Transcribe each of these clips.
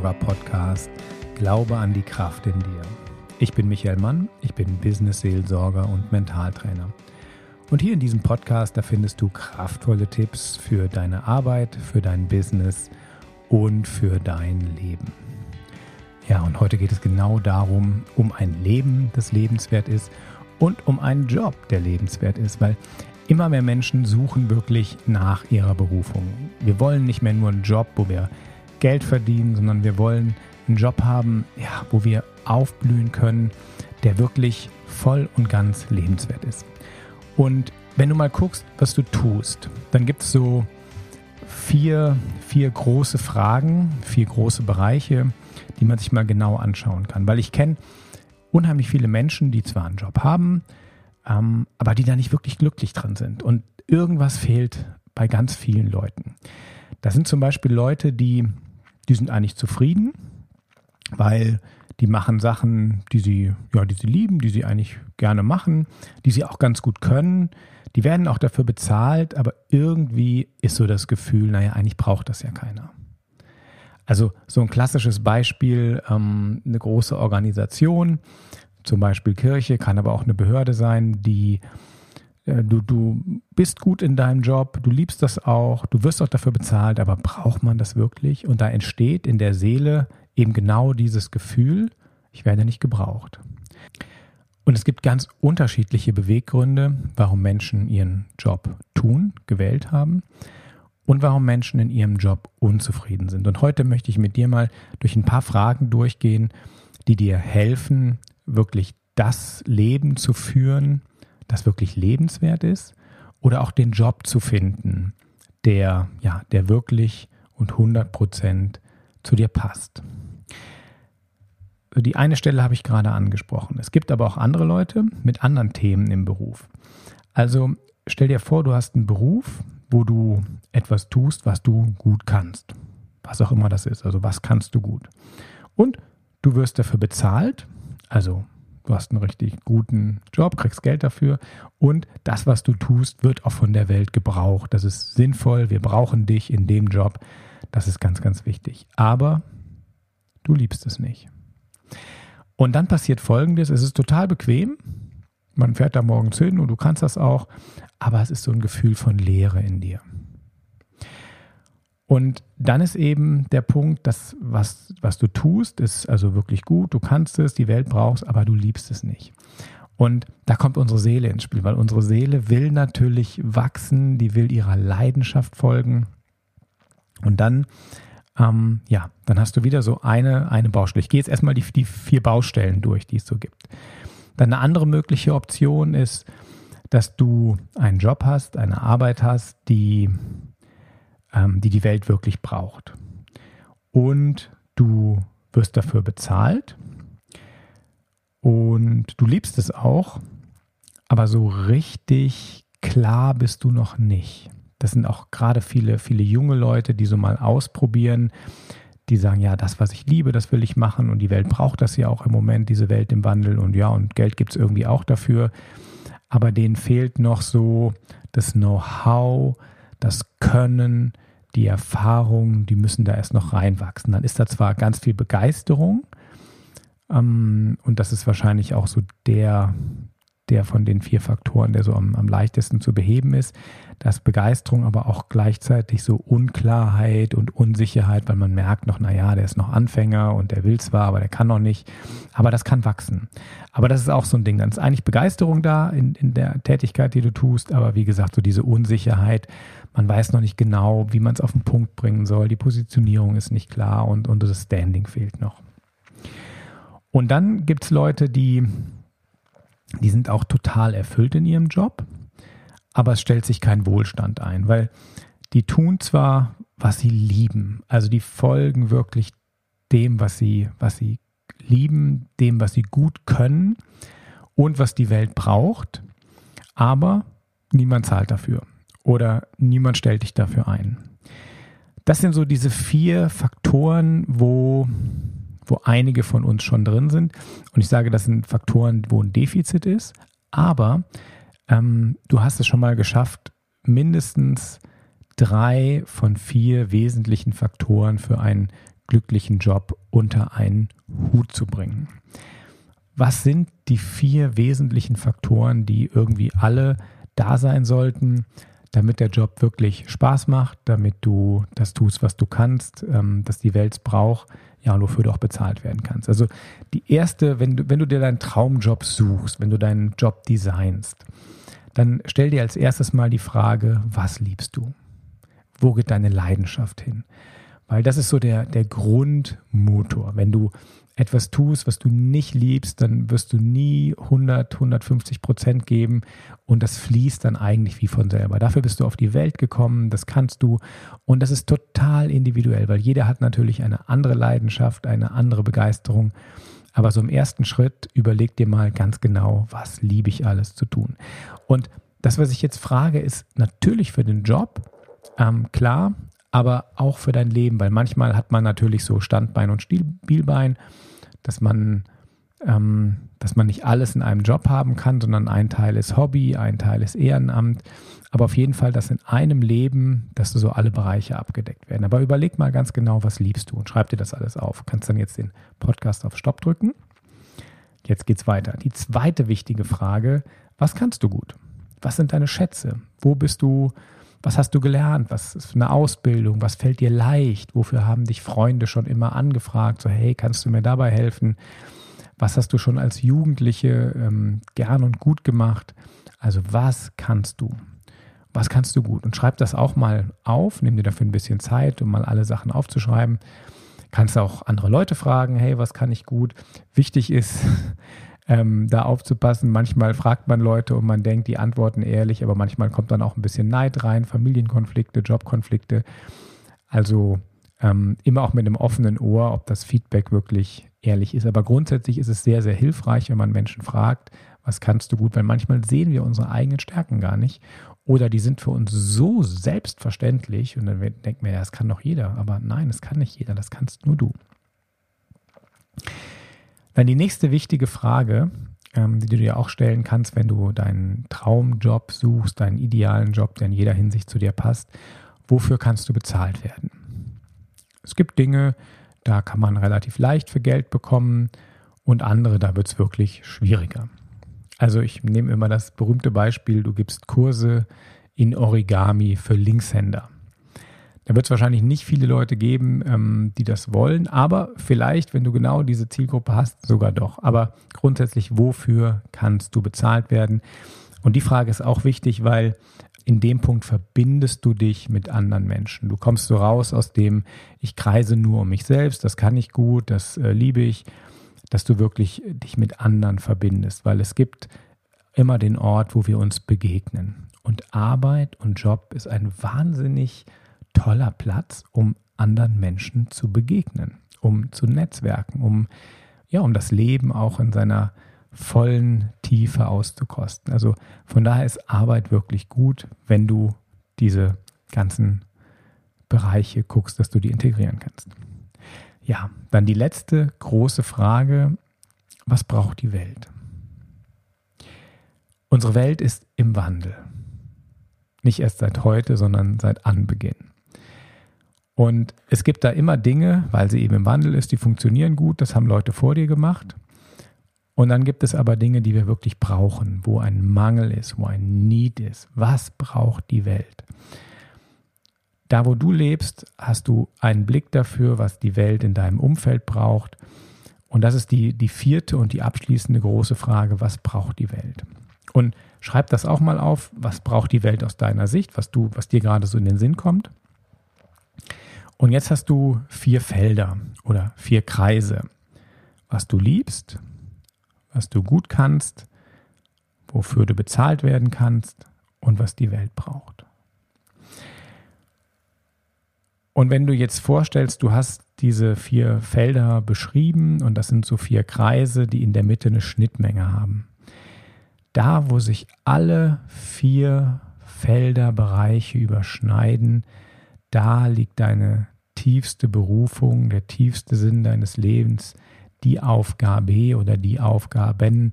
Business Seelsorger Podcast Glaube an die Kraft in dir. Ich bin Michael Mann, ich bin Business Seelsorger und Mentaltrainer. Und hier in diesem Podcast, da findest du kraftvolle Tipps für deine Arbeit, für dein Business und für dein Leben. Ja, und heute geht es genau darum, um ein Leben, das lebenswert ist und um einen Job, der lebenswert ist, weil immer mehr Menschen suchen wirklich nach ihrer Berufung. Wir wollen nicht mehr nur einen Job, wo wir Geld verdienen, sondern wir wollen einen Job haben, ja, wo wir aufblühen können, der wirklich voll und ganz lebenswert ist. Und wenn du mal guckst, was du tust, dann gibt es so vier, vier große Fragen, vier große Bereiche, die man sich mal genau anschauen kann. Weil ich kenne unheimlich viele Menschen, die zwar einen Job haben, ähm, aber die da nicht wirklich glücklich dran sind. Und irgendwas fehlt bei ganz vielen Leuten. Das sind zum Beispiel Leute, die, die sind eigentlich zufrieden, weil die machen Sachen, die sie, ja, die sie lieben, die sie eigentlich gerne machen, die sie auch ganz gut können. Die werden auch dafür bezahlt, aber irgendwie ist so das Gefühl, naja, eigentlich braucht das ja keiner. Also so ein klassisches Beispiel, ähm, eine große Organisation, zum Beispiel Kirche, kann aber auch eine Behörde sein, die du, du bist gut in deinem Job, du liebst das auch, du wirst auch dafür bezahlt, aber braucht man das wirklich? Und da entsteht in der Seele eben genau dieses Gefühl, ich werde nicht gebraucht. Und es gibt ganz unterschiedliche Beweggründe, warum Menschen ihren Job tun, gewählt haben und warum Menschen in ihrem Job unzufrieden sind. Und heute möchte ich mit dir mal durch ein paar Fragen durchgehen, die dir helfen, wirklich das Leben zu führen, das wirklich lebenswert ist oder auch den Job zu finden, der, ja, der wirklich und 100 Prozent zu dir passt die eine Stelle habe ich gerade angesprochen. Es gibt aber auch andere Leute mit anderen Themen im Beruf. Also stell dir vor, du hast einen Beruf, wo du etwas tust, was du gut kannst. Was auch immer das ist. Also was kannst du gut. Und du wirst dafür bezahlt. Also du hast einen richtig guten Job, kriegst Geld dafür. Und das, was du tust, wird auch von der Welt gebraucht. Das ist sinnvoll. Wir brauchen dich in dem Job. Das ist ganz, ganz wichtig. Aber du liebst es nicht. Und dann passiert Folgendes, es ist total bequem, man fährt da morgens hin und du kannst das auch, aber es ist so ein Gefühl von Leere in dir. Und dann ist eben der Punkt, dass was, was du tust, ist also wirklich gut, du kannst es, die Welt brauchst, aber du liebst es nicht. Und da kommt unsere Seele ins Spiel, weil unsere Seele will natürlich wachsen, die will ihrer Leidenschaft folgen. Und dann ähm, ja, dann hast du wieder so eine, eine Baustelle. Ich gehe jetzt erstmal die, die vier Baustellen durch, die es so gibt. Dann eine andere mögliche Option ist, dass du einen Job hast, eine Arbeit hast, die ähm, die, die Welt wirklich braucht. Und du wirst dafür bezahlt und du liebst es auch, aber so richtig klar bist du noch nicht. Das sind auch gerade viele, viele junge Leute, die so mal ausprobieren, die sagen, ja, das, was ich liebe, das will ich machen und die Welt braucht das ja auch im Moment, diese Welt im Wandel und ja, und Geld gibt es irgendwie auch dafür. Aber denen fehlt noch so das Know-how, das Können, die Erfahrung, die müssen da erst noch reinwachsen. Dann ist da zwar ganz viel Begeisterung ähm, und das ist wahrscheinlich auch so der, der von den vier Faktoren, der so am, am leichtesten zu beheben ist. Das Begeisterung, aber auch gleichzeitig so Unklarheit und Unsicherheit, weil man merkt noch, naja, der ist noch Anfänger und der will zwar, aber der kann noch nicht. Aber das kann wachsen. Aber das ist auch so ein Ding. Dann ist eigentlich Begeisterung da in, in der Tätigkeit, die du tust, aber wie gesagt, so diese Unsicherheit. Man weiß noch nicht genau, wie man es auf den Punkt bringen soll. Die Positionierung ist nicht klar und, und das Standing fehlt noch. Und dann gibt es Leute, die die sind auch total erfüllt in ihrem Job, aber es stellt sich kein Wohlstand ein, weil die tun zwar, was sie lieben, also die folgen wirklich dem, was sie, was sie lieben, dem, was sie gut können und was die Welt braucht, aber niemand zahlt dafür oder niemand stellt dich dafür ein. Das sind so diese vier Faktoren, wo wo einige von uns schon drin sind. Und ich sage, das sind Faktoren, wo ein Defizit ist. Aber ähm, du hast es schon mal geschafft, mindestens drei von vier wesentlichen Faktoren für einen glücklichen Job unter einen Hut zu bringen. Was sind die vier wesentlichen Faktoren, die irgendwie alle da sein sollten, damit der Job wirklich Spaß macht, damit du das tust, was du kannst, ähm, dass die Welt braucht, ja, und wofür du auch bezahlt werden kannst. Also die erste, wenn du, wenn du dir deinen Traumjob suchst, wenn du deinen Job designst, dann stell dir als erstes mal die Frage, was liebst du? Wo geht deine Leidenschaft hin? Weil das ist so der, der Grundmotor. Wenn du etwas tust, was du nicht liebst, dann wirst du nie 100, 150 Prozent geben und das fließt dann eigentlich wie von selber. Dafür bist du auf die Welt gekommen, das kannst du und das ist total individuell, weil jeder hat natürlich eine andere Leidenschaft, eine andere Begeisterung. Aber so im ersten Schritt überleg dir mal ganz genau, was liebe ich alles zu tun. Und das, was ich jetzt frage, ist natürlich für den Job, ähm, klar, aber auch für dein Leben, weil manchmal hat man natürlich so Standbein und Spielbein dass man, ähm, dass man nicht alles in einem Job haben kann, sondern ein Teil ist Hobby, ein Teil ist Ehrenamt. Aber auf jeden Fall, dass in einem Leben, dass so alle Bereiche abgedeckt werden. Aber überleg mal ganz genau, was liebst du und schreib dir das alles auf. Du kannst dann jetzt den Podcast auf Stopp drücken. Jetzt geht's weiter. Die zweite wichtige Frage, was kannst du gut? Was sind deine Schätze? Wo bist du was hast du gelernt? Was ist eine Ausbildung? Was fällt dir leicht? Wofür haben dich Freunde schon immer angefragt? So, hey, kannst du mir dabei helfen? Was hast du schon als Jugendliche ähm, gern und gut gemacht? Also, was kannst du? Was kannst du gut? Und schreib das auch mal auf. Nimm dir dafür ein bisschen Zeit, um mal alle Sachen aufzuschreiben. Kannst auch andere Leute fragen, hey, was kann ich gut? Wichtig ist, ähm, da aufzupassen. Manchmal fragt man Leute und man denkt, die antworten ehrlich, aber manchmal kommt dann auch ein bisschen Neid rein, Familienkonflikte, Jobkonflikte. Also ähm, immer auch mit einem offenen Ohr, ob das Feedback wirklich ehrlich ist. Aber grundsätzlich ist es sehr, sehr hilfreich, wenn man Menschen fragt, was kannst du gut, weil manchmal sehen wir unsere eigenen Stärken gar nicht oder die sind für uns so selbstverständlich und dann denkt man, ja, das kann doch jeder. Aber nein, das kann nicht jeder, das kannst nur du. Dann die nächste wichtige Frage, ähm, die du dir auch stellen kannst, wenn du deinen Traumjob suchst, deinen idealen Job, der in jeder Hinsicht zu dir passt, wofür kannst du bezahlt werden? Es gibt Dinge, da kann man relativ leicht für Geld bekommen und andere, da wird es wirklich schwieriger. Also ich nehme immer das berühmte Beispiel, du gibst Kurse in Origami für Linkshänder. Da wird es wahrscheinlich nicht viele Leute geben, ähm, die das wollen, aber vielleicht, wenn du genau diese Zielgruppe hast, sogar doch. Aber grundsätzlich, wofür kannst du bezahlt werden? Und die Frage ist auch wichtig, weil in dem Punkt verbindest du dich mit anderen Menschen. Du kommst so raus aus dem, ich kreise nur um mich selbst, das kann ich gut, das äh, liebe ich, dass du wirklich dich mit anderen verbindest, weil es gibt immer den Ort, wo wir uns begegnen. Und Arbeit und Job ist ein wahnsinnig toller Platz, um anderen Menschen zu begegnen, um zu netzwerken, um ja, um das Leben auch in seiner vollen Tiefe auszukosten. Also von daher ist Arbeit wirklich gut, wenn du diese ganzen Bereiche guckst, dass du die integrieren kannst. Ja, dann die letzte große Frage, was braucht die Welt? Unsere Welt ist im Wandel. Nicht erst seit heute, sondern seit Anbeginn. Und es gibt da immer Dinge, weil sie eben im Wandel ist, die funktionieren gut, das haben Leute vor dir gemacht. Und dann gibt es aber Dinge, die wir wirklich brauchen, wo ein Mangel ist, wo ein Need ist. Was braucht die Welt? Da, wo du lebst, hast du einen Blick dafür, was die Welt in deinem Umfeld braucht. Und das ist die, die vierte und die abschließende große Frage, was braucht die Welt? Und schreib das auch mal auf, was braucht die Welt aus deiner Sicht, was du, was dir gerade so in den Sinn kommt. Und jetzt hast du vier Felder oder vier Kreise. Was du liebst, was du gut kannst, wofür du bezahlt werden kannst und was die Welt braucht. Und wenn du jetzt vorstellst, du hast diese vier Felder beschrieben und das sind so vier Kreise, die in der Mitte eine Schnittmenge haben. Da, wo sich alle vier Felder, Bereiche überschneiden, da liegt deine tiefste Berufung, der tiefste Sinn deines Lebens, die Aufgabe oder die Aufgaben,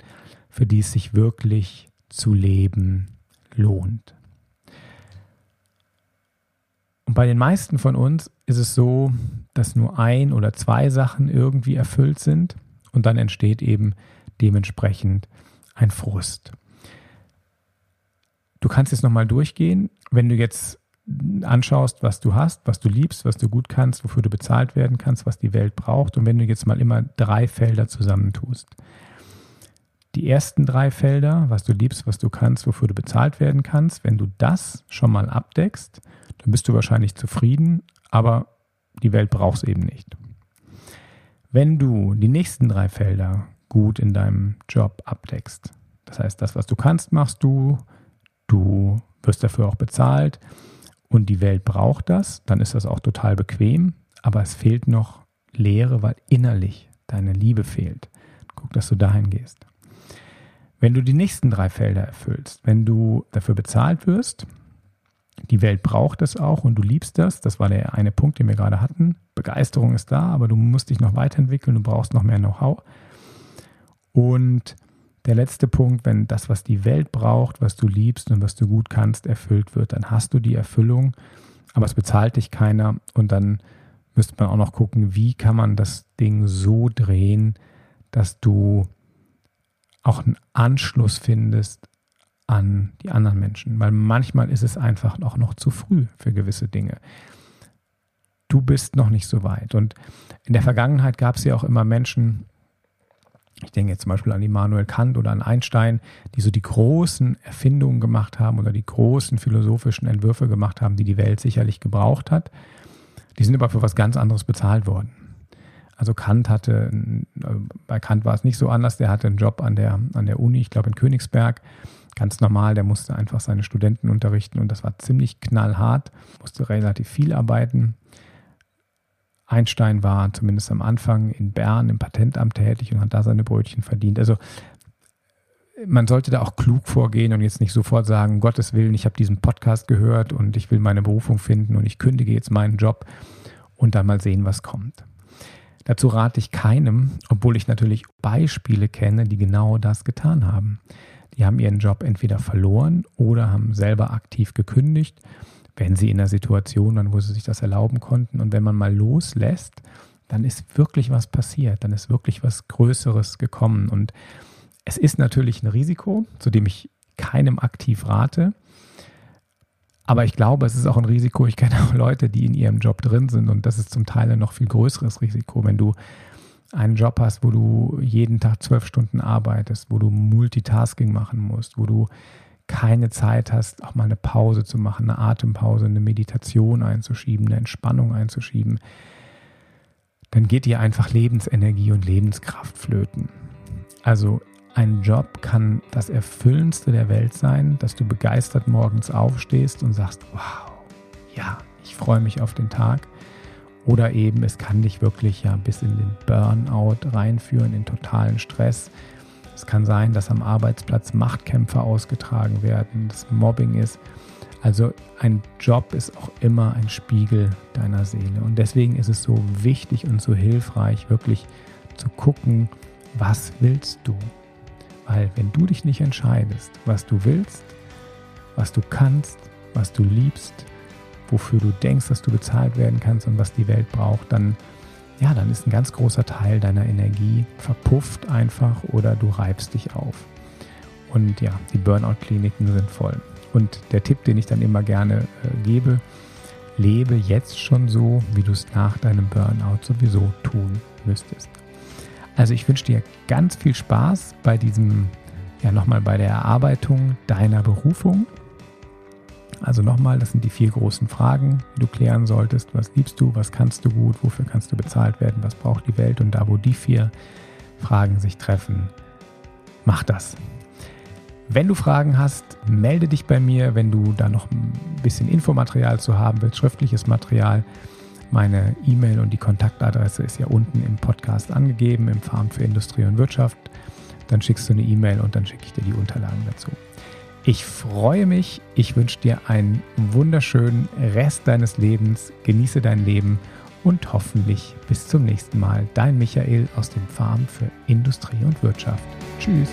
für die es sich wirklich zu leben lohnt. bei den meisten von uns ist es so, dass nur ein oder zwei Sachen irgendwie erfüllt sind und dann entsteht eben dementsprechend ein Frust. Du kannst jetzt nochmal durchgehen, wenn du jetzt anschaust, was du hast, was du liebst, was du gut kannst, wofür du bezahlt werden kannst, was die Welt braucht und wenn du jetzt mal immer drei Felder zusammentust. Die ersten drei Felder, was du liebst, was du kannst, wofür du bezahlt werden kannst, wenn du das schon mal abdeckst, dann bist du wahrscheinlich zufrieden, aber die Welt braucht es eben nicht. Wenn du die nächsten drei Felder gut in deinem Job abdeckst, das heißt, das, was du kannst, machst du, du wirst dafür auch bezahlt und die Welt braucht das, dann ist das auch total bequem, aber es fehlt noch Leere, weil innerlich deine Liebe fehlt. Guck, dass du dahin gehst. Wenn du die nächsten drei Felder erfüllst, wenn du dafür bezahlt wirst, die Welt braucht es auch und du liebst das, das war der eine Punkt, den wir gerade hatten. Begeisterung ist da, aber du musst dich noch weiterentwickeln, du brauchst noch mehr Know-how. Und der letzte Punkt, wenn das, was die Welt braucht, was du liebst und was du gut kannst, erfüllt wird, dann hast du die Erfüllung, aber es bezahlt dich keiner und dann müsste man auch noch gucken, wie kann man das Ding so drehen, dass du auch einen Anschluss findest an die anderen Menschen, weil manchmal ist es einfach auch noch zu früh für gewisse Dinge. Du bist noch nicht so weit. Und in der Vergangenheit gab es ja auch immer Menschen, ich denke jetzt zum Beispiel an Immanuel Kant oder an Einstein, die so die großen Erfindungen gemacht haben oder die großen philosophischen Entwürfe gemacht haben, die die Welt sicherlich gebraucht hat. Die sind aber für was ganz anderes bezahlt worden. Also Kant hatte, bei Kant war es nicht so anders, der hatte einen Job an der, an der Uni, ich glaube in Königsberg, ganz normal, der musste einfach seine Studenten unterrichten und das war ziemlich knallhart, musste relativ viel arbeiten. Einstein war zumindest am Anfang in Bern im Patentamt tätig und hat da seine Brötchen verdient. Also man sollte da auch klug vorgehen und jetzt nicht sofort sagen, Gottes Willen, ich habe diesen Podcast gehört und ich will meine Berufung finden und ich kündige jetzt meinen Job und dann mal sehen, was kommt. Dazu rate ich keinem, obwohl ich natürlich Beispiele kenne, die genau das getan haben. Die haben ihren Job entweder verloren oder haben selber aktiv gekündigt wenn sie in der Situation waren, wo sie sich das erlauben konnten. Und wenn man mal loslässt, dann ist wirklich was passiert, dann ist wirklich was Größeres gekommen. Und es ist natürlich ein Risiko, zu dem ich keinem aktiv rate. Aber ich glaube, es ist auch ein Risiko. Ich kenne auch Leute, die in ihrem Job drin sind und das ist zum Teil ein noch viel größeres Risiko, wenn du einen Job hast, wo du jeden Tag zwölf Stunden arbeitest, wo du Multitasking machen musst, wo du keine Zeit hast, auch mal eine Pause zu machen, eine Atempause, eine Meditation einzuschieben, eine Entspannung einzuschieben, dann geht dir einfach Lebensenergie und Lebenskraft flöten. Also ein Job kann das Erfüllendste der Welt sein, dass du begeistert morgens aufstehst und sagst, wow, ja, ich freue mich auf den Tag. Oder eben, es kann dich wirklich ja bis in den Burnout reinführen, in totalen Stress, es kann sein, dass am Arbeitsplatz Machtkämpfe ausgetragen werden, dass Mobbing ist. Also ein Job ist auch immer ein Spiegel deiner Seele. Und deswegen ist es so wichtig und so hilfreich, wirklich zu gucken, was willst du? Weil wenn du dich nicht entscheidest, was du willst, was du kannst, was du liebst, wofür du denkst, dass du bezahlt werden kannst und was die Welt braucht, dann ja, dann ist ein ganz großer Teil deiner Energie verpufft einfach oder du reibst dich auf. Und ja, die Burnout-Kliniken sind voll. Und der Tipp, den ich dann immer gerne äh, gebe, lebe jetzt schon so, wie du es nach deinem Burnout sowieso tun müsstest. Also ich wünsche dir ganz viel Spaß bei diesem, ja nochmal bei der Erarbeitung deiner Berufung also nochmal, das sind die vier großen Fragen, die du klären solltest. Was liebst du? Was kannst du gut? Wofür kannst du bezahlt werden? Was braucht die Welt? Und da, wo die vier Fragen sich treffen, mach das. Wenn du Fragen hast, melde dich bei mir. Wenn du da noch ein bisschen Infomaterial zu haben willst, schriftliches Material, meine E-Mail und die Kontaktadresse ist ja unten im Podcast angegeben, im Farm für Industrie und Wirtschaft. Dann schickst du eine E-Mail und dann schicke ich dir die Unterlagen dazu. Ich freue mich. Ich wünsche dir einen wunderschönen Rest deines Lebens. Genieße dein Leben und hoffentlich bis zum nächsten Mal. Dein Michael aus dem Farm für Industrie und Wirtschaft. Tschüss.